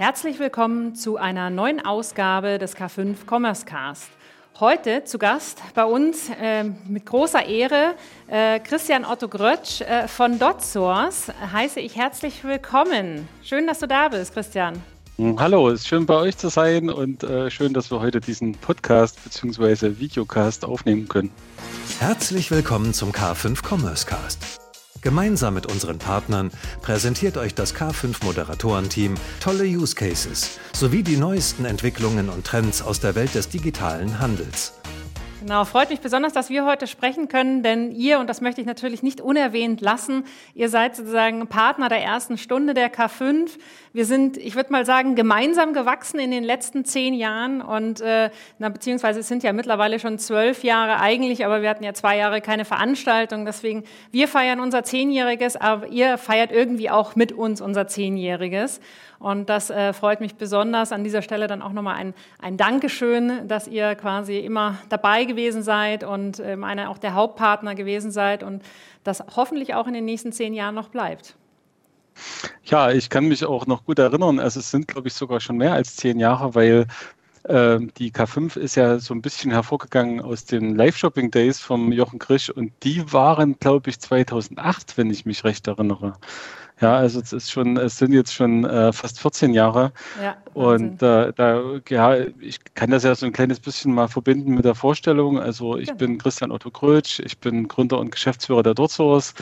Herzlich willkommen zu einer neuen Ausgabe des K5 Commerce Cast. Heute zu Gast bei uns äh, mit großer Ehre äh, Christian Otto Grötsch äh, von DotSource. Heiße ich herzlich willkommen. Schön, dass du da bist, Christian. Hm, hallo, es ist schön bei euch zu sein und äh, schön, dass wir heute diesen Podcast bzw. Videocast aufnehmen können. Herzlich willkommen zum K5 Commerce Cast. Gemeinsam mit unseren Partnern präsentiert euch das K5 Moderatorenteam tolle Use Cases sowie die neuesten Entwicklungen und Trends aus der Welt des digitalen Handels. Genau, freut mich besonders, dass wir heute sprechen können, denn ihr, und das möchte ich natürlich nicht unerwähnt lassen, ihr seid sozusagen Partner der ersten Stunde der K5. Wir sind, ich würde mal sagen, gemeinsam gewachsen in den letzten zehn Jahren und äh, na, beziehungsweise es sind ja mittlerweile schon zwölf Jahre eigentlich, aber wir hatten ja zwei Jahre keine Veranstaltung. Deswegen, wir feiern unser Zehnjähriges, aber ihr feiert irgendwie auch mit uns unser Zehnjähriges. Und das äh, freut mich besonders. An dieser Stelle dann auch nochmal ein, ein Dankeschön, dass ihr quasi immer dabei gewesen seid und ähm, einer auch der Hauptpartner gewesen seid und das hoffentlich auch in den nächsten zehn Jahren noch bleibt. Ja, ich kann mich auch noch gut erinnern. Also es sind, glaube ich, sogar schon mehr als zehn Jahre, weil die K5 ist ja so ein bisschen hervorgegangen aus den Live-Shopping-Days vom Jochen Krisch und die waren, glaube ich, 2008, wenn ich mich recht erinnere. Ja, also es ist schon, es sind jetzt schon äh, fast 14 Jahre. Ja, und äh, da, ja, ich kann das ja so ein kleines bisschen mal verbinden mit der Vorstellung. Also ich ja. bin Christian Otto Krötsch, ich bin Gründer und Geschäftsführer der Dortsource,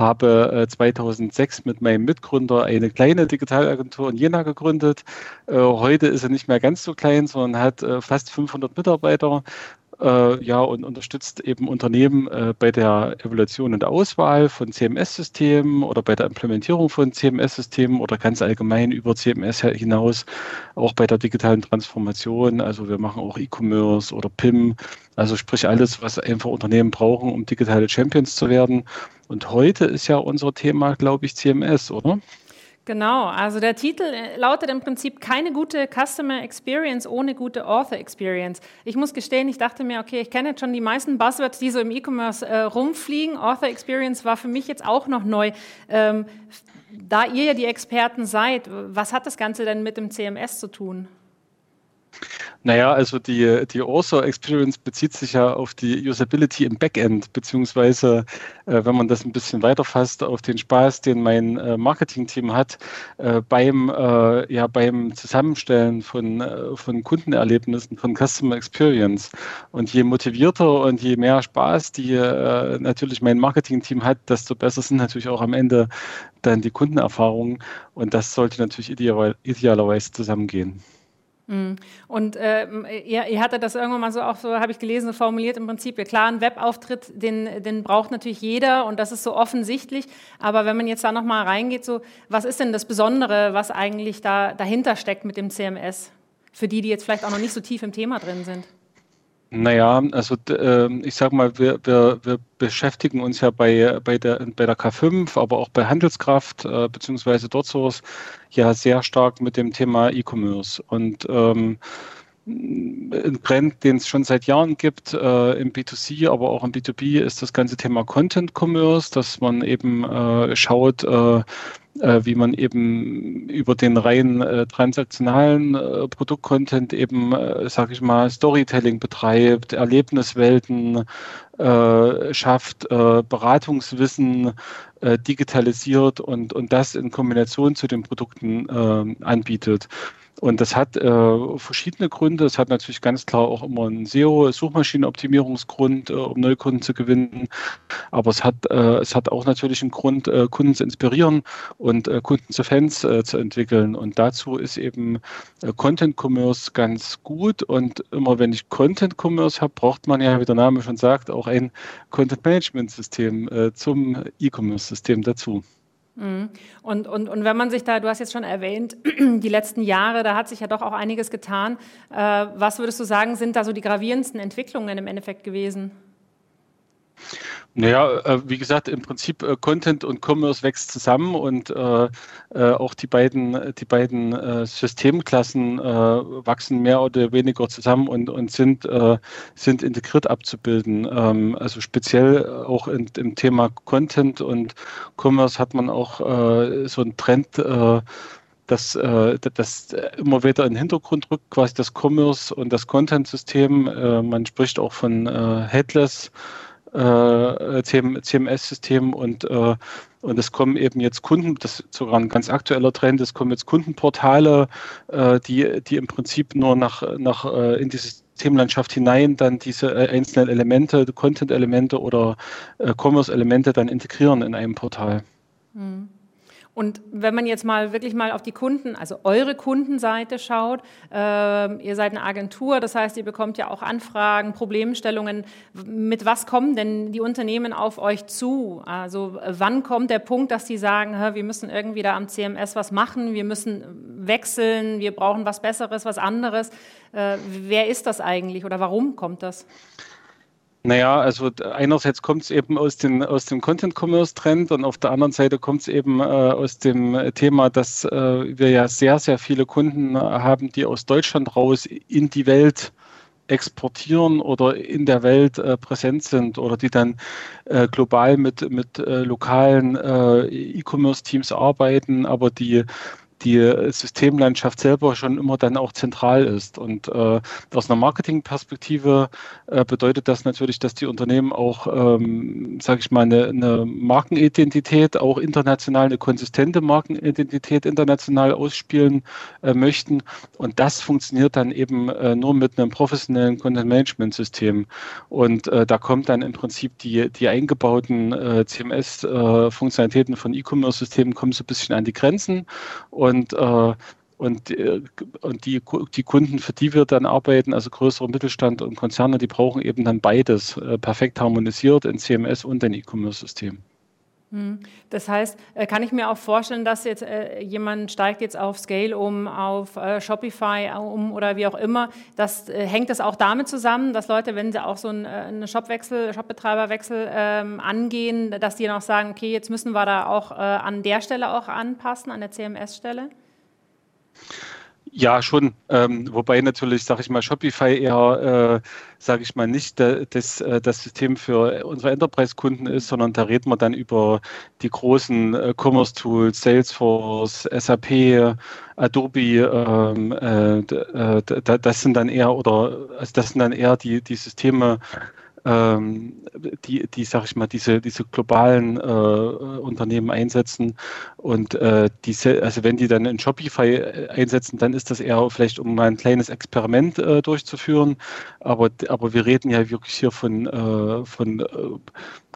habe äh, 2006 mit meinem Mitgründer eine kleine Digitalagentur in Jena gegründet. Äh, heute ist er nicht mehr ganz so klein, sondern hat äh, fast 500 Mitarbeiter äh, ja, und unterstützt eben Unternehmen äh, bei der Evaluation und Auswahl von CMS-Systemen oder bei der Implementierung von CMS-Systemen oder ganz allgemein über CMS hinaus auch bei der digitalen Transformation. Also wir machen auch E-Commerce oder PIM, also sprich alles, was einfach Unternehmen brauchen, um digitale Champions zu werden. Und heute ist ja unser Thema, glaube ich, CMS, oder? Genau, also der Titel äh, lautet im Prinzip keine gute Customer Experience ohne gute Author Experience. Ich muss gestehen, ich dachte mir, okay, ich kenne jetzt schon die meisten Buzzwords, die so im E-Commerce äh, rumfliegen. Author Experience war für mich jetzt auch noch neu. Ähm, da ihr ja die Experten seid, was hat das Ganze denn mit dem CMS zu tun? Naja, also die, die Author Experience bezieht sich ja auf die Usability im Backend, beziehungsweise, äh, wenn man das ein bisschen weiterfasst, auf den Spaß, den mein äh, Marketing-Team hat äh, beim, äh, ja, beim Zusammenstellen von, äh, von Kundenerlebnissen, von Customer Experience. Und je motivierter und je mehr Spaß die äh, natürlich mein Marketing-Team hat, desto besser sind natürlich auch am Ende dann die Kundenerfahrungen. Und das sollte natürlich ideal, idealerweise zusammengehen. Mhm. Und äh, ihr, ihr hattet das irgendwann mal so auch so, habe ich gelesen, so formuliert im Prinzip, ja klar, ein Webauftritt, den, den braucht natürlich jeder und das ist so offensichtlich. Aber wenn man jetzt da nochmal reingeht, so, was ist denn das Besondere, was eigentlich da dahinter steckt mit dem CMS? Für die, die jetzt vielleicht auch noch nicht so tief im Thema drin sind. Naja, also äh, ich sage mal, wir, wir, wir beschäftigen uns ja bei, bei, der, bei der K5, aber auch bei Handelskraft äh, beziehungsweise DotSource ja sehr stark mit dem Thema E-Commerce. Und ähm, ein Trend, den es schon seit Jahren gibt äh, im B2C, aber auch im B2B, ist das ganze Thema Content Commerce, dass man eben äh, schaut, äh, wie man eben über den rein äh, transaktionalen äh, Produktcontent eben, äh, sage ich mal, Storytelling betreibt, Erlebniswelten äh, schafft, äh, Beratungswissen äh, digitalisiert und, und das in Kombination zu den Produkten äh, anbietet. Und das hat äh, verschiedene Gründe. Es hat natürlich ganz klar auch immer einen SEO-Suchmaschinenoptimierungsgrund, äh, um Neukunden zu gewinnen. Aber es hat, äh, es hat auch natürlich einen Grund, äh, Kunden zu inspirieren und äh, Kunden zu Fans äh, zu entwickeln. Und dazu ist eben äh, Content Commerce ganz gut. Und immer wenn ich Content Commerce habe, braucht man ja, wie der Name schon sagt, auch ein Content Management System äh, zum E-Commerce System dazu. Mhm. Und, und, und wenn man sich da, du hast jetzt schon erwähnt, die letzten Jahre, da hat sich ja doch auch einiges getan. Äh, was würdest du sagen, sind da so die gravierendsten Entwicklungen im Endeffekt gewesen? Naja, äh, wie gesagt, im Prinzip äh, Content und Commerce wächst zusammen und äh, auch die beiden, die beiden Systemklassen wachsen mehr oder weniger zusammen und, und sind, sind integriert abzubilden. Ähm, also speziell auch in, im Thema Content und Commerce hat man auch so einen Trend dass das immer wieder in den Hintergrund rückt, quasi das Commerce und das Content-System. Man spricht auch von Headless. Äh, CMS-System und, äh, und es kommen eben jetzt Kunden, das ist sogar ein ganz aktueller Trend, es kommen jetzt Kundenportale, äh, die, die im Prinzip nur nach, nach äh, in diese Systemlandschaft hinein dann diese äh, einzelnen Elemente, Content-Elemente oder äh, Commerce-Elemente dann integrieren in einem Portal. Mhm. Und wenn man jetzt mal wirklich mal auf die Kunden, also eure Kundenseite schaut, äh, ihr seid eine Agentur, das heißt, ihr bekommt ja auch Anfragen, Problemstellungen. Mit was kommen denn die Unternehmen auf euch zu? Also wann kommt der Punkt, dass sie sagen, wir müssen irgendwie da am CMS was machen, wir müssen wechseln, wir brauchen was Besseres, was anderes? Äh, wer ist das eigentlich oder warum kommt das? Naja, also einerseits kommt es eben aus, den, aus dem Content-Commerce-Trend und auf der anderen Seite kommt es eben äh, aus dem Thema, dass äh, wir ja sehr, sehr viele Kunden haben, die aus Deutschland raus in die Welt exportieren oder in der Welt äh, präsent sind oder die dann äh, global mit, mit äh, lokalen äh, E-Commerce-Teams arbeiten, aber die die Systemlandschaft selber schon immer dann auch zentral ist. Und äh, aus einer Marketingperspektive äh, bedeutet das natürlich, dass die Unternehmen auch, ähm, sage ich mal, eine, eine, Markenidentität, auch international eine konsistente Markenidentität international ausspielen äh, möchten. Und das funktioniert dann eben äh, nur mit einem professionellen Content-Management-System. Und äh, da kommt dann im Prinzip die, die eingebauten äh, CMS-Funktionalitäten von E-Commerce-Systemen kommen so ein bisschen an die Grenzen. Und und äh, und, äh, und die, die Kunden, für die wir dann arbeiten, also größere Mittelstand und Konzerne, die brauchen eben dann beides äh, perfekt harmonisiert in CMS und in E-Commerce-System. Das heißt, äh, kann ich mir auch vorstellen, dass jetzt äh, jemand steigt jetzt auf Scale um, auf äh, Shopify um oder wie auch immer. Das hängt das auch damit zusammen, dass Leute, wenn sie auch so einen Shopwechsel, Shopbetreiberwechsel ähm, angehen, dass die noch sagen, okay, jetzt müssen wir da auch an der Stelle auch anpassen, an der CMS-Stelle? Ja, schon. Ähm, wobei natürlich, sage ich mal, Shopify eher, äh, sage ich mal, nicht das, äh, das System für unsere Enterprise-Kunden ist, sondern da reden wir dann über die großen äh, Commerce-Tools, Salesforce, SAP, Adobe. Ähm, äh, äh das sind dann eher oder also das sind dann eher die die Systeme, ähm, die, die sag ich mal, diese, diese globalen äh, Unternehmen einsetzen. Und äh, diese, also wenn die dann in Shopify äh, einsetzen, dann ist das eher vielleicht, um mal ein kleines Experiment äh, durchzuführen. Aber, aber wir reden ja wirklich hier von, äh, von äh,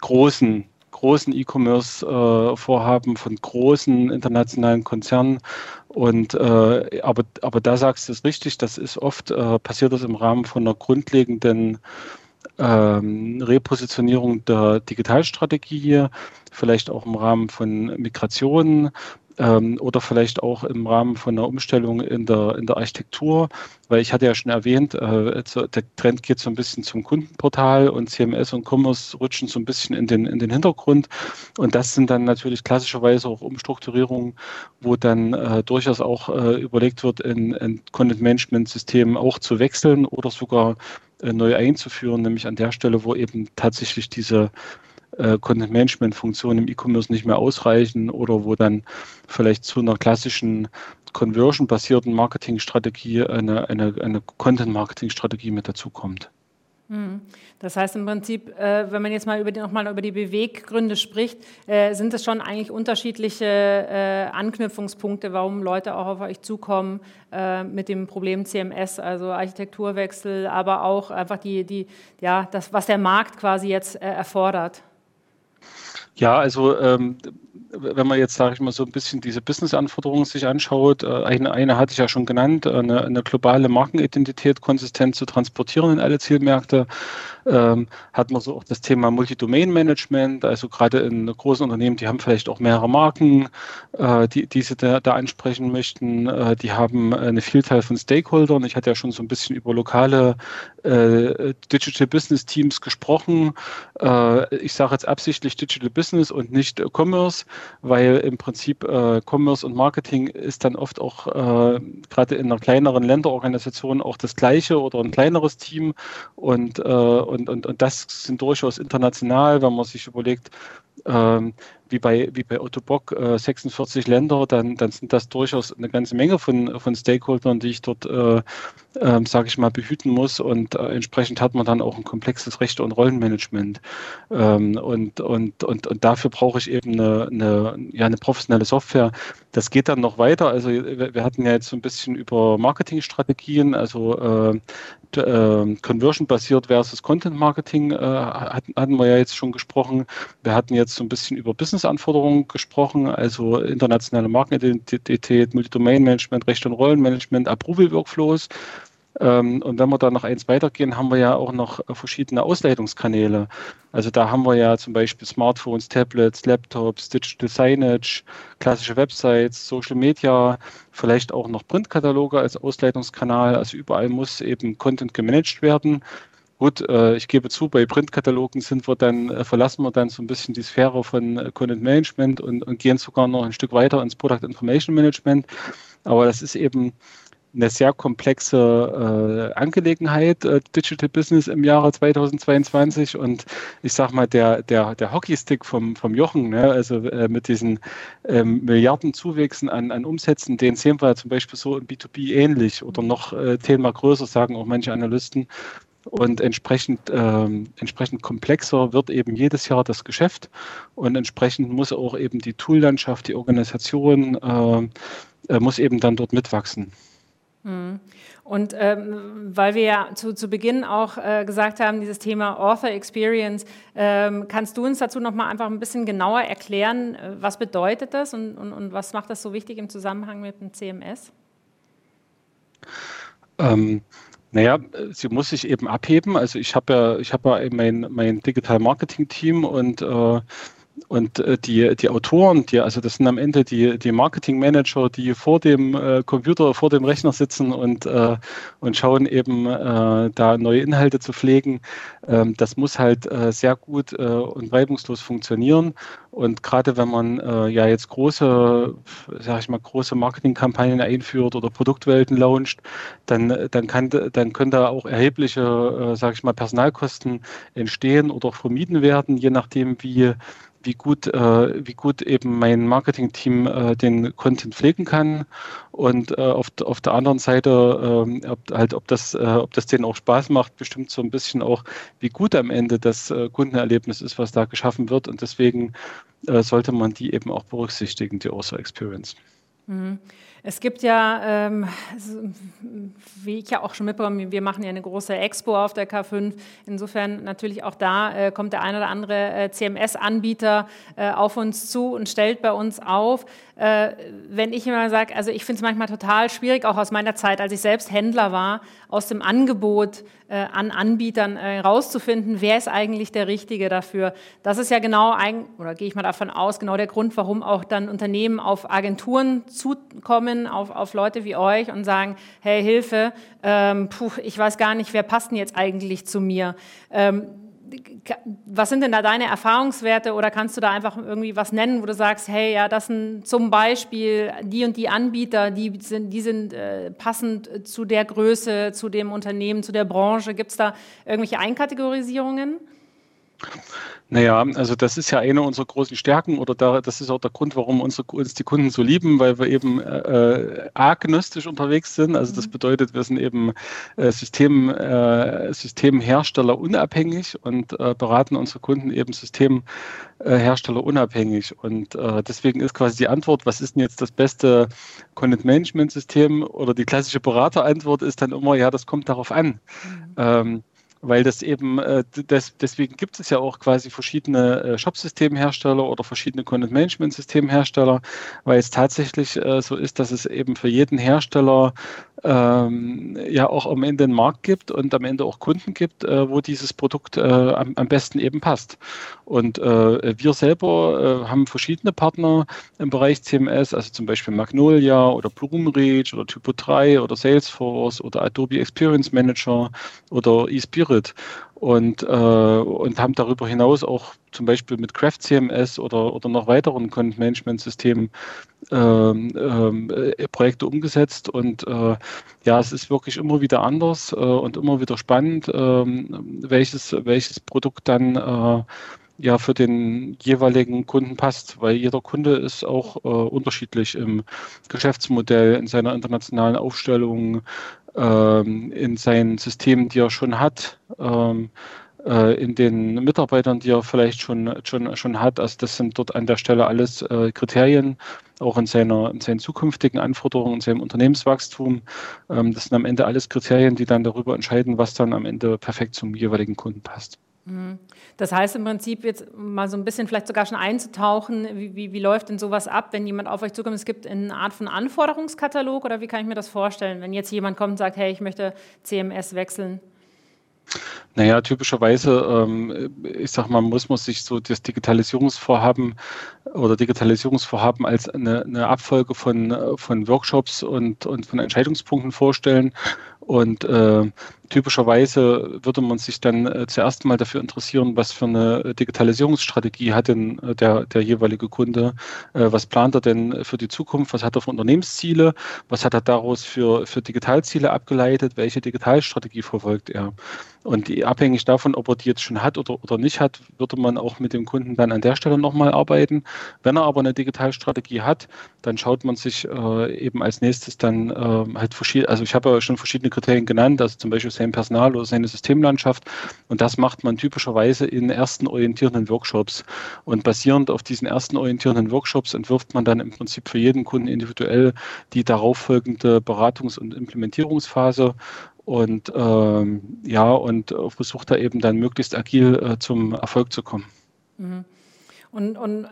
großen großen E-Commerce-Vorhaben von großen internationalen Konzernen. Und äh, aber, aber da sagst du es richtig, das ist oft äh, passiert das im Rahmen von einer grundlegenden ähm, Repositionierung der Digitalstrategie hier, vielleicht auch im Rahmen von Migration ähm, oder vielleicht auch im Rahmen von einer Umstellung in der, in der Architektur, weil ich hatte ja schon erwähnt, äh, der Trend geht so ein bisschen zum Kundenportal und CMS und Commerce rutschen so ein bisschen in den, in den Hintergrund. Und das sind dann natürlich klassischerweise auch Umstrukturierungen, wo dann äh, durchaus auch äh, überlegt wird, in, in Content-Management-Systemen auch zu wechseln oder sogar äh, neu einzuführen, nämlich an der Stelle, wo eben tatsächlich diese äh, Content-Management-Funktionen im E-Commerce nicht mehr ausreichen oder wo dann vielleicht zu einer klassischen Conversion-basierten Marketingstrategie eine, eine, eine Content-Marketing-Strategie mit dazukommt. Das heißt im Prinzip, äh, wenn man jetzt mal über die, nochmal über die Beweggründe spricht, äh, sind es schon eigentlich unterschiedliche äh, Anknüpfungspunkte, warum Leute auch auf euch zukommen mit dem Problem CMS, also Architekturwechsel, aber auch einfach die, die, ja, das, was der Markt quasi jetzt erfordert. Ja, also ähm, wenn man jetzt, sage ich mal, so ein bisschen diese Business-Anforderungen sich anschaut, äh, eine, eine hatte ich ja schon genannt, eine, eine globale Markenidentität konsistent zu transportieren in alle Zielmärkte ähm, hat man so auch das Thema Multi-Domain-Management, also gerade in großen Unternehmen, die haben vielleicht auch mehrere Marken, äh, die, die sie da, da ansprechen möchten. Äh, die haben eine Vielzahl von Stakeholdern. Ich hatte ja schon so ein bisschen über lokale äh, Digital Business Teams gesprochen. Äh, ich sage jetzt absichtlich Digital Business und nicht Commerce, weil im Prinzip äh, Commerce und Marketing ist dann oft auch äh, gerade in einer kleineren Länderorganisation auch das gleiche oder ein kleineres Team. Und, und, und, und das sind durchaus international, wenn man sich überlegt, ähm, wie bei, wie bei Otto Bock äh, 46 Länder, dann, dann sind das durchaus eine ganze Menge von, von Stakeholdern, die ich dort, äh, äh, sage ich mal, behüten muss. Und äh, entsprechend hat man dann auch ein komplexes Rechte- und Rollenmanagement. Ähm, und, und, und, und dafür brauche ich eben eine, eine, ja, eine professionelle Software. Das geht dann noch weiter. Also wir, wir hatten ja jetzt so ein bisschen über Marketingstrategien, also äh, äh, Conversion-basiert versus Content-Marketing äh, hatten, hatten wir ja jetzt schon gesprochen. Wir hatten jetzt so ein bisschen über Business-Anforderungen gesprochen, also internationale Markenidentität, Multi-Domain-Management, Recht- und Rollenmanagement, Approval-Workflows. Ähm, und wenn wir da noch eins weitergehen, haben wir ja auch noch verschiedene Ausleitungskanäle. Also da haben wir ja zum Beispiel Smartphones, Tablets, Laptops, Digital Signage, klassische Websites, Social Media, vielleicht auch noch Printkataloge als Ausleitungskanal. Also überall muss eben Content gemanagt werden. Gut, äh, ich gebe zu, bei Printkatalogen sind wir dann, äh, verlassen wir dann so ein bisschen die Sphäre von äh, Content Management und, und gehen sogar noch ein Stück weiter ins Product Information Management. Aber das ist eben eine sehr komplexe äh, Angelegenheit, äh, Digital Business im Jahre 2022. Und ich sag mal, der, der, der Hockeystick vom, vom Jochen, ne, also äh, mit diesen ähm, Milliarden Zuwächsen an, an Umsätzen, den sehen wir zum Beispiel so im B2B ähnlich oder noch zehnmal größer, sagen auch manche Analysten. Und entsprechend, ähm, entsprechend komplexer wird eben jedes Jahr das Geschäft und entsprechend muss auch eben die Toollandschaft, die Organisation, äh, äh muss eben dann dort mitwachsen. Mhm. Und ähm, weil wir ja zu, zu Beginn auch äh, gesagt haben, dieses Thema Author Experience, ähm, kannst du uns dazu noch mal einfach ein bisschen genauer erklären, äh, was bedeutet das und, und, und was macht das so wichtig im Zusammenhang mit dem CMS? Ähm, naja, sie muss sich eben abheben. Also ich habe ja, ich habe ja mein, mein Digital Marketing Team und äh, und äh, die, die Autoren, die, also das sind am Ende die, die Marketing-Manager, die vor dem äh, Computer, vor dem Rechner sitzen und, äh, und schauen eben, da neue Inhalte zu pflegen. Ähm, das muss halt sehr gut und reibungslos funktionieren. Und gerade wenn man ja jetzt große, sag ich mal, große Marketingkampagnen einführt oder Produktwelten launcht, dann, dann, kann, dann können da auch erhebliche, äh, sag ich mal, Personalkosten entstehen oder vermieden werden, je nachdem, wie wie gut, äh, wie gut eben mein Marketing-Team äh, den Content pflegen kann und äh, auf, auf der anderen Seite ähm, ob, halt, ob das, äh, ob das denen auch Spaß macht, bestimmt so ein bisschen auch, wie gut am Ende das äh, Kundenerlebnis ist, was da geschaffen wird und deswegen äh, sollte man die eben auch berücksichtigen, die Author Experience. Mhm. Es gibt ja, ähm, wie ich ja auch schon mitbekommen, wir machen ja eine große Expo auf der K5. Insofern natürlich auch da äh, kommt der ein oder andere äh, CMS-Anbieter äh, auf uns zu und stellt bei uns auf. Äh, wenn ich immer sage, also ich finde es manchmal total schwierig, auch aus meiner Zeit, als ich selbst Händler war, aus dem Angebot äh, an Anbietern herauszufinden, äh, wer ist eigentlich der Richtige dafür. Das ist ja genau, ein, oder gehe ich mal davon aus, genau der Grund, warum auch dann Unternehmen auf Agenturen zukommen, auf, auf Leute wie euch und sagen, hey, Hilfe, ähm, puh, ich weiß gar nicht, wer passt denn jetzt eigentlich zu mir. Ähm, was sind denn da deine Erfahrungswerte oder kannst du da einfach irgendwie was nennen, wo du sagst, hey, ja, das sind zum Beispiel die und die Anbieter, die sind, die sind äh, passend zu der Größe, zu dem Unternehmen, zu der Branche. Gibt es da irgendwelche Einkategorisierungen? Naja, also das ist ja eine unserer großen Stärken oder da, das ist auch der Grund, warum unsere, uns die Kunden so lieben, weil wir eben äh, agnostisch unterwegs sind. Also das mhm. bedeutet, wir sind eben äh, System, äh, Systemhersteller unabhängig und äh, beraten unsere Kunden eben Systemhersteller unabhängig. Und äh, deswegen ist quasi die Antwort, was ist denn jetzt das beste Content Management System oder die klassische Beraterantwort ist dann immer, ja, das kommt darauf an. Mhm. Ähm, weil das eben, äh, das, deswegen gibt es ja auch quasi verschiedene äh, Shop-Systemhersteller oder verschiedene Content-Management-Systemhersteller, weil es tatsächlich äh, so ist, dass es eben für jeden Hersteller ähm, ja auch am Ende einen Markt gibt und am Ende auch Kunden gibt, äh, wo dieses Produkt äh, am, am, besten eben passt. Und äh, wir selber haben verschiedene Partner im Bereich CMS, also zum Beispiel Magnolia oder Bloomreach oder Typo 3 oder Salesforce oder Adobe Experience Manager oder eSpirit und, äh, und haben darüber hinaus auch zum Beispiel mit Craft CMS oder, oder noch weiteren Content Management Systemen ähm, ähm, äh, Projekte umgesetzt. Und äh, ja, es ist wirklich immer wieder anders äh, und immer wieder spannend, ähm, welches, welches Produkt dann äh, ja für den jeweiligen Kunden passt, weil jeder Kunde ist auch äh, unterschiedlich im Geschäftsmodell, in seiner internationalen Aufstellung, ähm, in seinen Systemen, die er schon hat. Ähm, äh, in den Mitarbeitern, die er vielleicht schon, schon, schon hat. Also das sind dort an der Stelle alles äh, Kriterien, auch in, seiner, in seinen zukünftigen Anforderungen, in seinem Unternehmenswachstum. Ähm, das sind am Ende alles Kriterien, die dann darüber entscheiden, was dann am Ende perfekt zum jeweiligen Kunden passt. Mhm. Das heißt im Prinzip jetzt mal so ein bisschen vielleicht sogar schon einzutauchen, wie, wie, wie, läuft denn sowas ab, wenn jemand auf euch zukommt? Es gibt eine Art von Anforderungskatalog oder wie kann ich mir das vorstellen, wenn jetzt jemand kommt und sagt, hey, ich möchte CMS wechseln? Naja, typischerweise, ähm, ich sag mal, muss man sich so das Digitalisierungsvorhaben oder Digitalisierungsvorhaben als eine, eine Abfolge von, von Workshops und, und von Entscheidungspunkten vorstellen. Und äh, typischerweise würde man sich dann äh, zuerst mal dafür interessieren, was für eine Digitalisierungsstrategie hat denn äh, der, der jeweilige Kunde, äh, was plant er denn für die Zukunft, was hat er für Unternehmensziele, was hat er daraus für, für Digitalziele abgeleitet, welche Digitalstrategie verfolgt er. Und die, abhängig davon, ob er die jetzt schon hat oder, oder nicht hat, würde man auch mit dem Kunden dann an der Stelle nochmal arbeiten. Wenn er aber eine Digitalstrategie hat, dann schaut man sich äh, eben als nächstes dann äh, halt verschiedene, also ich habe ja schon verschiedene Kriterien genannt, also zum Beispiel Personal oder seine Systemlandschaft. Und das macht man typischerweise in ersten orientierenden Workshops. Und basierend auf diesen ersten orientierenden Workshops entwirft man dann im Prinzip für jeden Kunden individuell die darauffolgende Beratungs- und Implementierungsphase und ähm, ja, und versucht da eben dann möglichst agil äh, zum Erfolg zu kommen. Mhm. Und, und äh,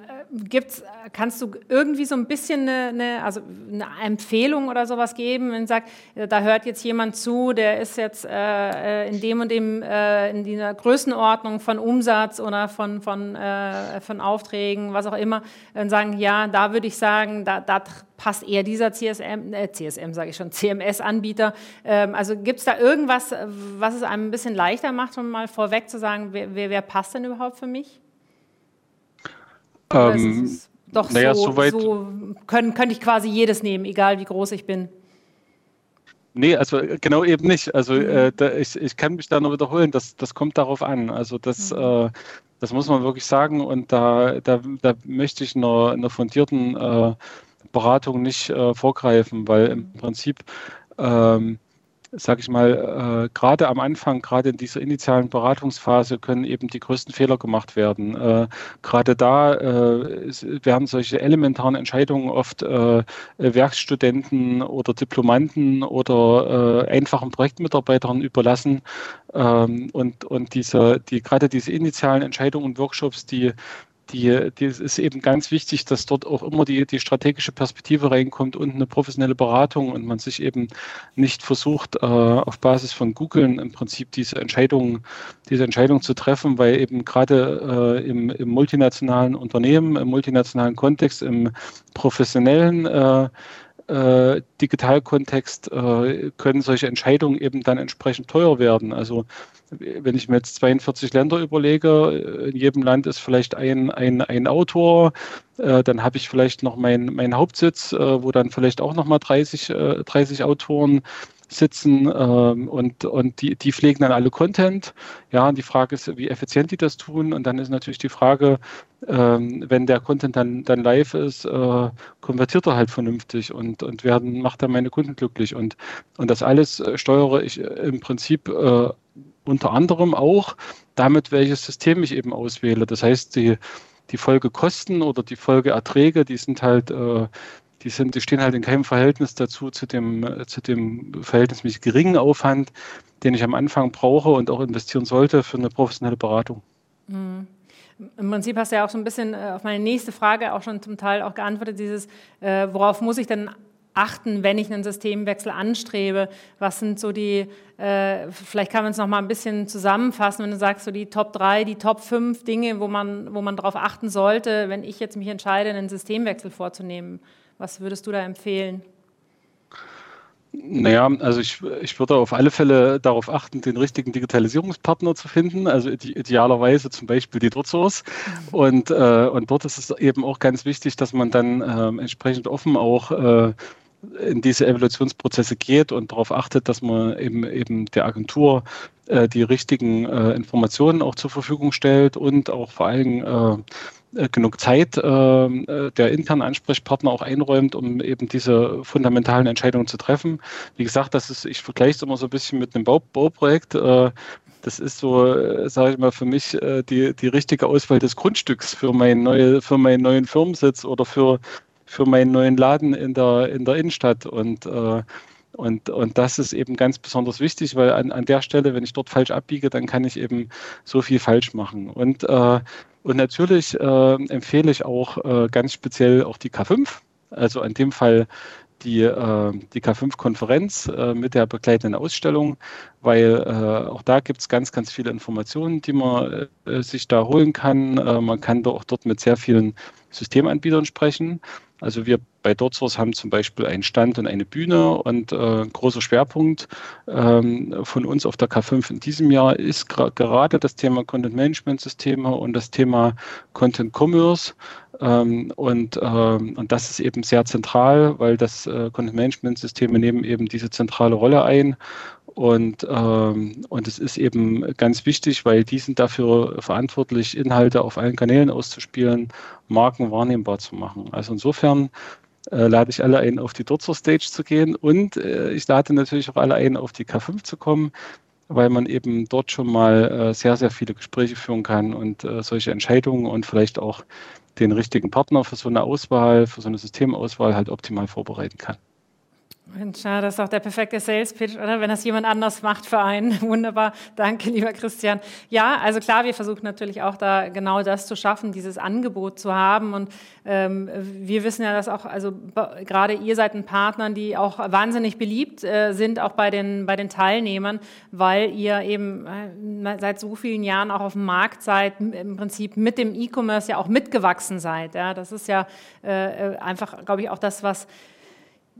gibt's, kannst du irgendwie so ein bisschen eine, eine, also eine Empfehlung oder sowas geben, wenn du sagst, äh, da hört jetzt jemand zu, der ist jetzt äh, äh, in dem und dem, äh, in dieser Größenordnung von Umsatz oder von, von, äh, von Aufträgen, was auch immer, dann sagen, ja, da würde ich sagen, da, da passt eher dieser CSM, äh, CSM sage ich schon, CMS-Anbieter. Ähm, also gibt es da irgendwas, was es einem ein bisschen leichter macht, um mal vorweg zu sagen, wer, wer, wer passt denn überhaupt für mich? Ähm, doch naja, so, soweit, so können, könnte ich quasi jedes nehmen, egal wie groß ich bin. Nee, also genau eben nicht. Also mhm. äh, da, ich, ich kann mich da nur wiederholen, das, das kommt darauf an. Also das, mhm. äh, das muss man wirklich sagen und da, da, da möchte ich einer, einer fundierten äh, Beratung nicht äh, vorgreifen, weil im mhm. Prinzip ähm, sage ich mal, äh, gerade am Anfang, gerade in dieser initialen Beratungsphase können eben die größten Fehler gemacht werden. Äh, gerade da äh, werden solche elementaren Entscheidungen oft äh, Werkstudenten oder Diplomanten oder äh, einfachen Projektmitarbeitern überlassen. Ähm, und und diese, die, gerade diese initialen Entscheidungen und Workshops, die die, die ist eben ganz wichtig, dass dort auch immer die, die strategische Perspektive reinkommt und eine professionelle Beratung und man sich eben nicht versucht, äh, auf Basis von Googlen im Prinzip diese Entscheidung, diese Entscheidung zu treffen, weil eben gerade äh, im, im multinationalen Unternehmen, im multinationalen Kontext, im professionellen äh, äh, Digitalkontext äh, können solche Entscheidungen eben dann entsprechend teuer werden. Also wenn ich mir jetzt 42 Länder überlege, in jedem Land ist vielleicht ein, ein, ein Autor, äh, dann habe ich vielleicht noch meinen mein Hauptsitz, äh, wo dann vielleicht auch nochmal 30, äh, 30 Autoren sitzen ähm, und, und die, die pflegen dann alle Content. Ja, und die Frage ist, wie effizient die das tun. Und dann ist natürlich die Frage, ähm, wenn der Content dann, dann live ist, äh, konvertiert er halt vernünftig und, und werden, macht er meine Kunden glücklich. Und, und das alles äh, steuere ich im Prinzip äh, unter anderem auch damit, welches System ich eben auswähle. Das heißt, die, die Folgekosten oder die Folgeerträge, die sind halt, äh, die sind, die stehen halt in keinem Verhältnis dazu zu dem, zu dem verhältnismäßig geringen Aufwand, den ich am Anfang brauche und auch investieren sollte für eine professionelle Beratung. Mhm. Im Prinzip hast du ja auch so ein bisschen äh, auf meine nächste Frage auch schon zum Teil auch geantwortet, dieses, äh, worauf muss ich denn achten, wenn ich einen Systemwechsel anstrebe? Was sind so die, äh, vielleicht kann man es noch mal ein bisschen zusammenfassen, wenn du sagst, so die Top 3, die Top 5 Dinge, wo man, wo man darauf achten sollte, wenn ich jetzt mich entscheide, einen Systemwechsel vorzunehmen. Was würdest du da empfehlen? Naja, also ich, ich würde auf alle Fälle darauf achten, den richtigen Digitalisierungspartner zu finden, also idealerweise zum Beispiel die DotSource. Mhm. Und, äh, und dort ist es eben auch ganz wichtig, dass man dann äh, entsprechend offen auch äh, in diese Evaluationsprozesse geht und darauf achtet, dass man eben, eben der Agentur äh, die richtigen äh, Informationen auch zur Verfügung stellt und auch vor allem genug Zeit äh, der internen Ansprechpartner auch einräumt, um eben diese fundamentalen Entscheidungen zu treffen. Wie gesagt, das ist, ich vergleiche es immer so ein bisschen mit einem Bau, Bauprojekt. Äh, das ist so, äh, sage ich mal, für mich äh, die, die richtige Auswahl des Grundstücks für, mein neue, für meinen neuen Firmensitz oder für, für meinen neuen Laden in der, in der Innenstadt. Und äh, und, und das ist eben ganz besonders wichtig, weil an, an der Stelle, wenn ich dort falsch abbiege, dann kann ich eben so viel falsch machen. Und, äh, und natürlich äh, empfehle ich auch äh, ganz speziell auch die K5. Also in dem Fall die, äh, die K5-Konferenz äh, mit der begleitenden Ausstellung, weil äh, auch da gibt es ganz, ganz viele Informationen, die man äh, sich da holen kann. Man kann auch dort mit sehr vielen Systemanbietern sprechen. Also wir bei DotSource haben zum Beispiel einen Stand und eine Bühne und äh, großer Schwerpunkt ähm, von uns auf der K5 in diesem Jahr ist gerade das Thema Content Management Systeme und das Thema Content Commerce. Ähm, und, ähm, und das ist eben sehr zentral, weil das äh, Content Management Systeme nehmen eben diese zentrale Rolle ein. Und, ähm, und es ist eben ganz wichtig, weil die sind dafür verantwortlich, Inhalte auf allen Kanälen auszuspielen, Marken wahrnehmbar zu machen. Also insofern äh, lade ich alle ein, auf die Dorzer Stage zu gehen und äh, ich lade natürlich auch alle ein, auf die K5 zu kommen, weil man eben dort schon mal äh, sehr, sehr viele Gespräche führen kann und äh, solche Entscheidungen und vielleicht auch den richtigen Partner für so eine Auswahl, für so eine Systemauswahl halt optimal vorbereiten kann. Mensch, das ist auch der perfekte Sales Pitch, oder? Wenn das jemand anders macht für einen. Wunderbar. Danke, lieber Christian. Ja, also klar, wir versuchen natürlich auch da genau das zu schaffen, dieses Angebot zu haben. Und ähm, wir wissen ja, dass auch, also gerade ihr seid ein Partner, die auch wahnsinnig beliebt äh, sind, auch bei den, bei den Teilnehmern, weil ihr eben äh, seit so vielen Jahren auch auf dem Markt seid, im Prinzip mit dem E-Commerce ja auch mitgewachsen seid. Ja, das ist ja äh, äh einfach, glaube ich, auch das, was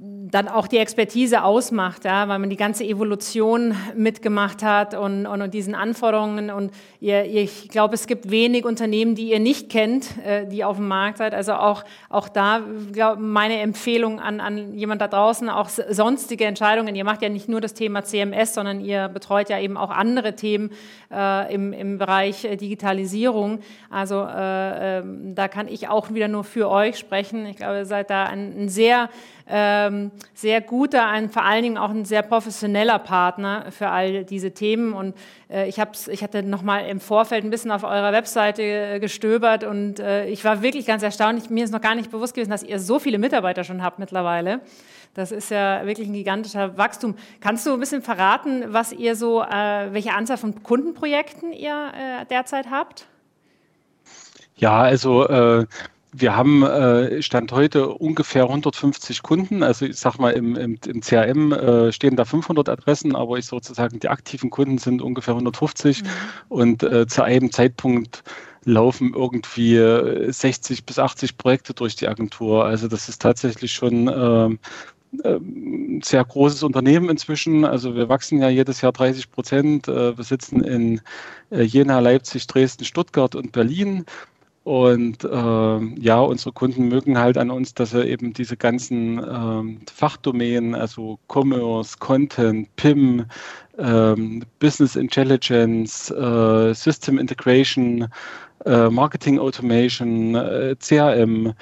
dann auch die Expertise ausmacht, ja, weil man die ganze Evolution mitgemacht hat und, und, und diesen Anforderungen. Und ihr, ich glaube, es gibt wenig Unternehmen, die ihr nicht kennt, äh, die auf dem Markt seid. Also auch, auch da glaub, meine Empfehlung an, an jemand da draußen, auch sonstige Entscheidungen. Ihr macht ja nicht nur das Thema CMS, sondern ihr betreut ja eben auch andere Themen äh, im, im Bereich äh, Digitalisierung. Also äh, äh, da kann ich auch wieder nur für euch sprechen. Ich glaube, ihr seid da ein, ein sehr ähm, sehr guter, ein, vor allen Dingen auch ein sehr professioneller Partner für all diese Themen. Und äh, ich, hab's, ich hatte noch mal im Vorfeld ein bisschen auf eurer Webseite äh, gestöbert und äh, ich war wirklich ganz erstaunt. Mir ist noch gar nicht bewusst gewesen, dass ihr so viele Mitarbeiter schon habt mittlerweile. Das ist ja wirklich ein gigantischer Wachstum. Kannst du ein bisschen verraten, was ihr so, äh, welche Anzahl von Kundenprojekten ihr äh, derzeit habt? Ja, also äh, wir haben äh, Stand heute ungefähr 150 Kunden. Also ich sag mal, im, im, im CRM äh, stehen da 500 Adressen, aber ich sozusagen die aktiven Kunden sind ungefähr 150 mhm. und äh, zu einem Zeitpunkt laufen irgendwie 60 äh, bis 80 Projekte durch die Agentur. Also das ist tatsächlich schon ähm, äh, ein sehr großes Unternehmen inzwischen. Also wir wachsen ja jedes Jahr 30 Prozent. Äh, wir sitzen in Jena, Leipzig, Dresden, Stuttgart und Berlin. Und äh, ja, unsere Kunden mögen halt an uns, dass wir eben diese ganzen ähm, Fachdomänen, also Commerce, Content, PIM, ähm, Business Intelligence, äh, System Integration, äh, Marketing Automation, äh, CRM,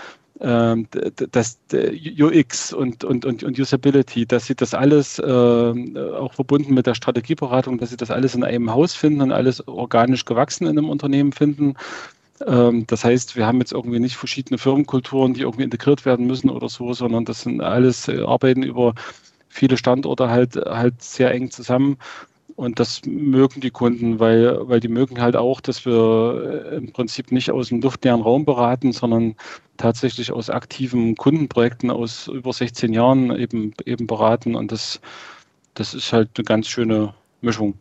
ähm, das UX und, und, und, und Usability, dass sie das alles äh, auch verbunden mit der Strategieberatung, dass sie das alles in einem Haus finden und alles organisch gewachsen in einem Unternehmen finden das heißt, wir haben jetzt irgendwie nicht verschiedene Firmenkulturen, die irgendwie integriert werden müssen oder so, sondern das sind alles äh, Arbeiten über viele Standorte halt, halt sehr eng zusammen. Und das mögen die Kunden, weil, weil die mögen halt auch, dass wir äh, im Prinzip nicht aus dem luftleeren Raum beraten, sondern tatsächlich aus aktiven Kundenprojekten aus über 16 Jahren eben, eben beraten. Und das, das ist halt eine ganz schöne Mischung.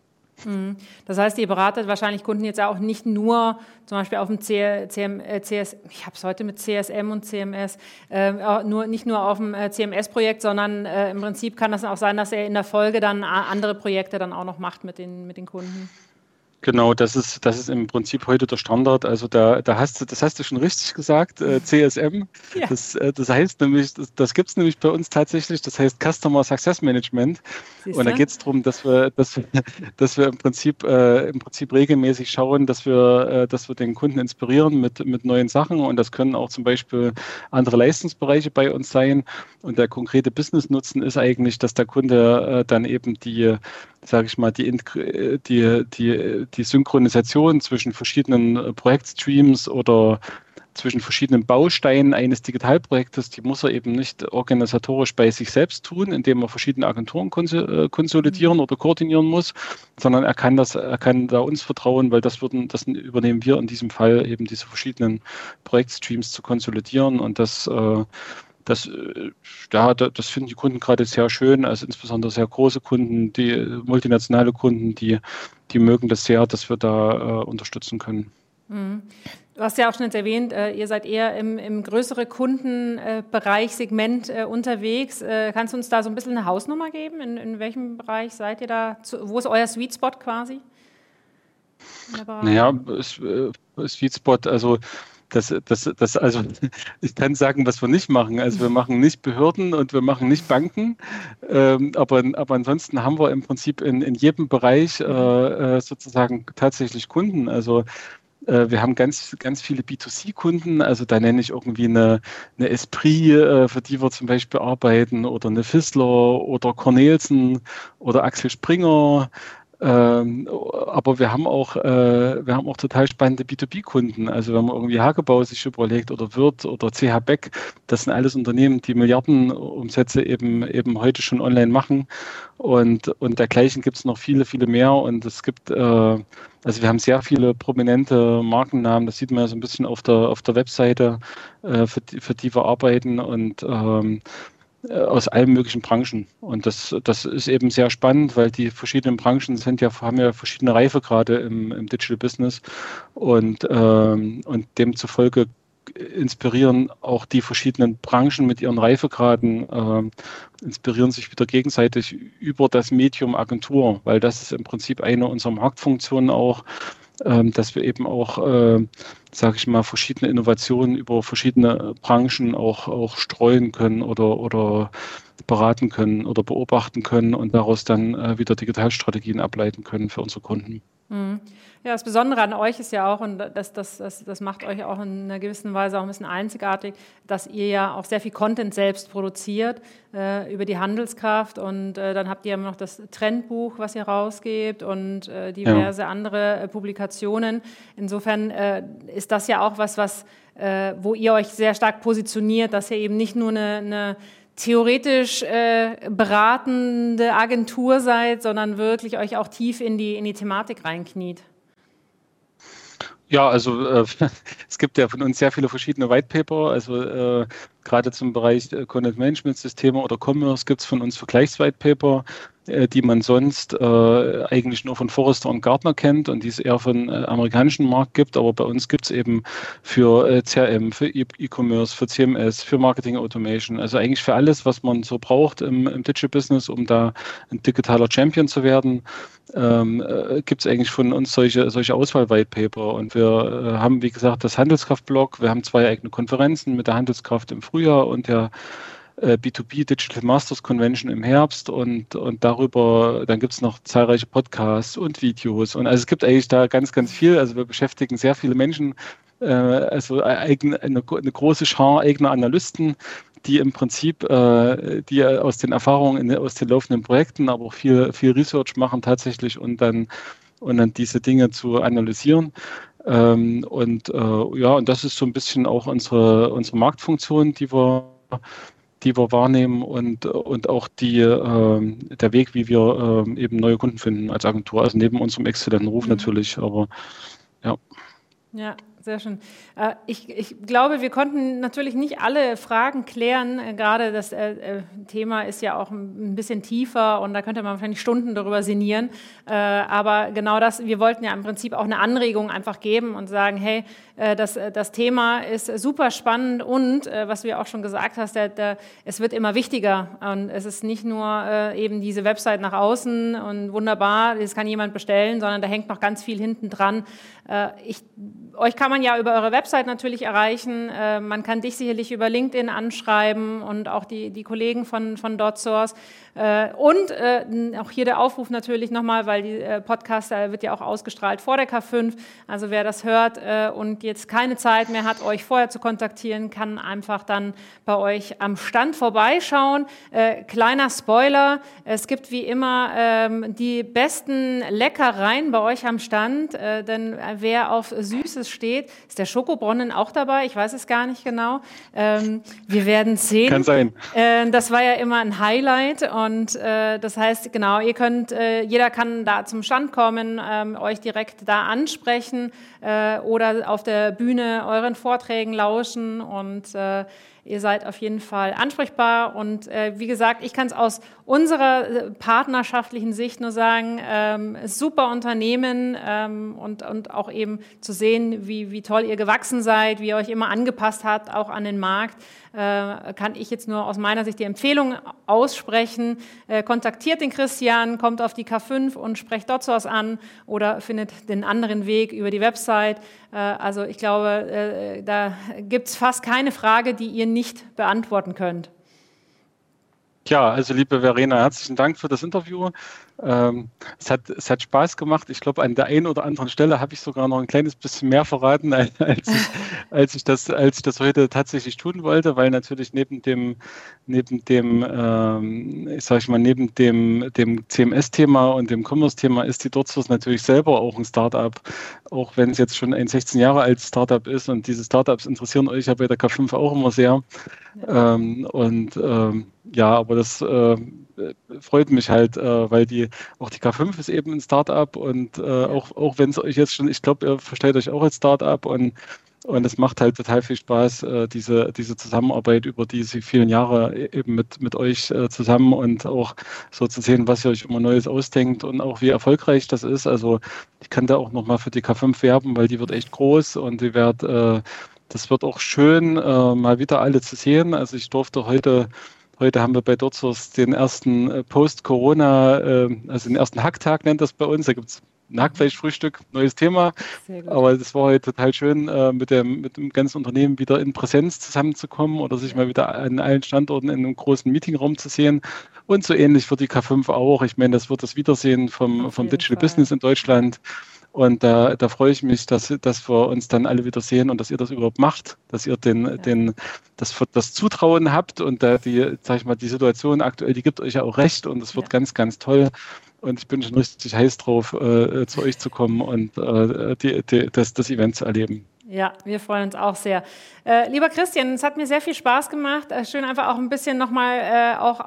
Mhm. Das heißt, ihr beratet wahrscheinlich Kunden jetzt auch nicht nur zum Beispiel auf dem CM, äh, CS, ich habe es heute mit CSM und CMS, äh, nur, nicht nur auf dem äh, CMS-Projekt, sondern äh, im Prinzip kann das auch sein, dass er in der Folge dann andere Projekte dann auch noch macht mit den, mit den Kunden. Genau, das ist, das ist im Prinzip heute der Standard. Also da, da hast du, das hast du schon richtig gesagt, äh, CSM. Ja. Das, äh, das heißt nämlich, das, das gibt es nämlich bei uns tatsächlich, das heißt Customer Success Management. Siehste? Und da geht es darum, dass wir, dass, wir, dass wir im Prinzip, äh, im Prinzip regelmäßig schauen, dass wir, äh, dass wir den Kunden inspirieren mit, mit neuen Sachen. Und das können auch zum Beispiel andere Leistungsbereiche bei uns sein. Und der konkrete Business-Nutzen ist eigentlich, dass der Kunde äh, dann eben die, sage ich mal, die, die, die, die Synchronisation zwischen verschiedenen äh, Projektstreams oder zwischen verschiedenen Bausteinen eines Digitalprojektes, die muss er eben nicht organisatorisch bei sich selbst tun, indem er verschiedene Agenturen äh, konsolidieren mhm. oder koordinieren muss, sondern er kann das, er kann da uns vertrauen, weil das würden, das übernehmen wir in diesem Fall eben diese verschiedenen Projektstreams zu konsolidieren und das äh, das, äh, ja, das finden die Kunden gerade sehr schön, also insbesondere sehr große Kunden, die multinationale Kunden, die, die mögen das sehr, dass wir da äh, unterstützen können. Mhm. Du hast ja auch schon jetzt erwähnt, äh, ihr seid eher im, im größeren Kundenbereich, Segment äh, unterwegs. Äh, kannst du uns da so ein bisschen eine Hausnummer geben? In, in welchem Bereich seid ihr da? Wo ist euer Sweet Spot quasi? Naja, Sweet Spot, also das, das, das, also ich kann sagen, was wir nicht machen. Also wir machen nicht Behörden und wir machen nicht Banken, ähm, aber, aber ansonsten haben wir im Prinzip in, in jedem Bereich äh, äh sozusagen tatsächlich Kunden. Also äh, wir haben ganz, ganz viele B2C-Kunden, also da nenne ich irgendwie eine, eine Esprit, äh, für die wir zum Beispiel arbeiten, oder eine Fissler oder Cornelsen oder Axel Springer ähm, aber wir haben auch, äh, wir haben auch total spannende B2B-Kunden. Also wenn man irgendwie Hagebau sich überlegt oder Wirt oder CH Beck, das sind alles Unternehmen, die Milliardenumsätze eben, eben heute schon online machen. Und, und dergleichen gibt es noch viele, viele mehr. Und es gibt, äh, also wir haben sehr viele prominente Markennamen, das sieht man ja so ein bisschen auf der, auf der Webseite, äh, für, die, für die wir arbeiten. Und ähm, äh, aus allen möglichen Branchen. Und das, das ist eben sehr spannend, weil die verschiedenen Branchen sind ja, haben ja verschiedene Reifegrade im, im Digital Business und, ähm, und demzufolge inspirieren auch die verschiedenen Branchen mit ihren Reifegraden, äh, inspirieren sich wieder gegenseitig über das Medium Agentur, weil das ist im Prinzip eine unserer Marktfunktionen auch, dass wir eben auch, äh, sage ich mal, verschiedene Innovationen über verschiedene Branchen auch, auch streuen können oder, oder beraten können oder beobachten können und daraus dann äh, wieder Digitalstrategien ableiten können für unsere Kunden. Mhm. Ja, das Besondere an euch ist ja auch, und das, das, das, das macht euch auch in einer gewissen Weise auch ein bisschen einzigartig, dass ihr ja auch sehr viel Content selbst produziert äh, über die Handelskraft und äh, dann habt ihr noch das Trendbuch, was ihr rausgebt und äh, diverse ja. andere äh, Publikationen. Insofern äh, ist das ja auch was, was, äh, wo ihr euch sehr stark positioniert, dass ihr eben nicht nur eine, eine theoretisch äh, beratende Agentur seid, sondern wirklich euch auch tief in die, in die Thematik reinkniet. Ja, also äh, es gibt ja von uns sehr viele verschiedene White Paper. Also äh, gerade zum Bereich äh, Content Management Systeme oder Commerce gibt es von uns Vergleichs-White Paper. Äh, die man sonst äh, eigentlich nur von Forrester und Gartner kennt und die es eher von äh, amerikanischen Markt gibt. Aber bei uns gibt es eben für äh, CRM, für e- E-Commerce, für CMS, für Marketing Automation, also eigentlich für alles, was man so braucht im, im Digital Business, um da ein digitaler Champion zu werden, ähm, äh, gibt es eigentlich von uns solche, solche Auswahl-White Paper. Und wir äh, haben, wie gesagt, das Handelskraft-Blog. Wir haben zwei eigene Konferenzen mit der Handelskraft im Frühjahr und der B2B äh, Digital Masters Convention im Herbst und, und darüber, dann gibt es noch zahlreiche Podcasts und Videos. Und also es gibt eigentlich da ganz, ganz viel. Also wir beschäftigen sehr viele Menschen, äh, also eigen, eine, eine große Schar eigener Analysten, die im Prinzip, äh, die aus den Erfahrungen in, aus den laufenden Projekten, aber auch viel, viel Research machen tatsächlich und dann, und dann diese Dinge zu analysieren. Ähm, und äh, ja, und das ist so ein bisschen auch unsere, unsere Marktfunktion, die wir die wir wahrnehmen und, und auch die, äh, der Weg, wie wir äh, eben neue Kunden finden als Agentur. Also neben unserem exzellenten Ruf mhm. natürlich, aber ja. Ja, sehr schön. Äh, ich, ich, glaube, wir konnten natürlich nicht alle Fragen klären. Äh, gerade das äh, Thema ist ja auch ein bisschen tiefer und da könnte man wahrscheinlich Stunden darüber sinnieren. Aber genau das, wir wollten ja im Prinzip auch eine Anregung einfach geben und sagen, hey, das, das Thema ist super spannend und, was ja auch schon gesagt hast, der, der, es wird immer wichtiger. Und es ist nicht nur eben diese Website nach außen und wunderbar, das kann jemand bestellen, sondern da hängt noch ganz viel hinten dran. Ich euch kann man ja über eure Website natürlich erreichen. Äh, man kann dich sicherlich über LinkedIn anschreiben und auch die, die Kollegen von, von DotSource. Äh, und äh, auch hier der Aufruf natürlich nochmal, weil die äh, Podcast wird ja auch ausgestrahlt vor der K5. Also wer das hört und jetzt keine Zeit mehr hat, euch vorher zu kontaktieren, kann einfach dann bei euch am Stand vorbeischauen. Kleiner Spoiler, es gibt wie immer ähm, die besten Leckereien bei euch am Stand, denn wer auf Süßes steht, ist der Schokobronnen auch dabei? Ich weiß es gar nicht genau. Ähm, wir werden sehen. Kann sein. das war ja immer ein Highlight und äh, das heißt, genau, ihr könnt, äh, jeder kann da zum Stand kommen, ähm, euch direkt da ansprechen äh, oder auf der Bühne euren Vorträgen lauschen und äh, Ihr seid auf jeden Fall ansprechbar. Und äh, wie gesagt, ich kann es aus unserer äh, partnerschaftlichen Sicht nur sagen, ähm, super Unternehmen ähm, und, und auch eben zu sehen, wie, wie toll ihr gewachsen seid, wie ihr euch immer angepasst habt, auch an den Markt kann ich jetzt nur aus meiner Sicht die Empfehlung aussprechen. Äh, kontaktiert den Christian, kommt auf die K5 und sprecht dort sowas an oder findet den anderen Weg über die Website. Äh, also ich glaube, äh, da gibt es fast keine Frage, die ihr nicht beantworten könnt. Ja, also liebe Verena, herzlichen Dank für das Interview. Ähm, es, hat, es hat Spaß gemacht. Ich glaube, an der einen oder anderen Stelle habe ich sogar noch ein kleines bisschen mehr verraten, als ich, als ich, das, als ich das heute tatsächlich tun wollte, weil natürlich neben dem, neben dem, ähm, ich mal, neben dem, dem CMS-Thema und dem Commerce-Thema ist die Dotzos natürlich selber auch ein Startup, auch wenn es jetzt schon ein 16 Jahre altes Startup ist und diese Startups interessieren euch ja bei der K5 auch immer sehr. Ja. Ähm, und ähm, ja, aber das äh, freut mich halt, äh, weil die auch die K5 ist eben ein Startup und äh, auch, auch wenn es euch jetzt schon, ich glaube, ihr versteht euch auch als Startup und und es macht halt total viel Spaß, äh, diese, diese Zusammenarbeit über diese vielen Jahre e-, eben mit, mit euch äh, zusammen und auch so zu sehen, was ihr euch immer Neues ausdenkt und auch wie erfolgreich das ist. Also ich kann da auch nochmal für die K5 werben, weil die wird echt groß und die wird, äh, das wird auch schön, mal wieder alle zu sehen. Also ich durfte heute Heute haben wir bei Dorzos den ersten äh, Post-Corona, äh, also den ersten Hacktag nennt das bei uns. Da gibt es ein Hackfleischfrühstück, neues Thema. Aber das war heute total schön, äh, mit, dem, mit dem ganzen Unternehmen wieder in Präsenz zusammenzukommen oder sich mal wieder an allen Standorten in einem großen Meetingraum zu sehen. Und so ähnlich für die K5 auch. Ich meine, das wird das Wiedersehen vom, vom Digital Fall. Business in Deutschland. Und da, da freue ich mich, dass, dass wir uns dann alle wieder sehen und dass ihr das überhaupt macht, dass ihr den, ja. den, das, das Zutrauen habt und da die, sag ich mal, die Situation aktuell, die gibt euch ja auch recht und es wird ja. ganz, ganz toll. Und ich bin schon richtig heiß drauf, äh, zu euch zu kommen und äh, die, die, das, das Event zu erleben. Ja, wir freuen uns auch sehr. Äh, lieber Christian, es hat mir sehr viel Spaß gemacht. Äh, schön einfach auch ein bisschen nochmal äh, auch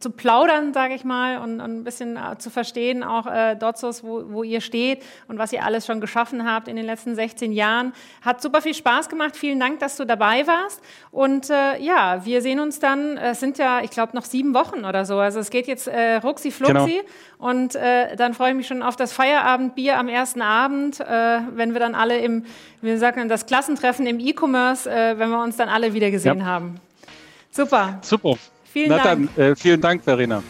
zu plaudern, sage ich mal, und, und, ein bisschen äh, zu verstehen, auch äh, dort, wo, wo ihr steht und was ihr alles schon geschaffen habt in den letzten 16 Jahren. Hat super viel Spaß gemacht. Vielen Dank, dass du dabei warst. Und äh, ja, wir sehen uns dann, es sind ja, ich glaube, noch sieben Wochen oder so. Also es geht jetzt äh, ruxi fluxi. Genau. Und äh, dann freue ich mich schon auf das Feierabendbier am ersten Abend, äh, wenn wir dann alle im, wir sagen, das Klassentreffen im E-Commerce, äh, wenn wir uns dann alle wieder gesehen ja. haben. Super. Super. Vielen Na Dank. dann, äh, vielen Dank, Verena.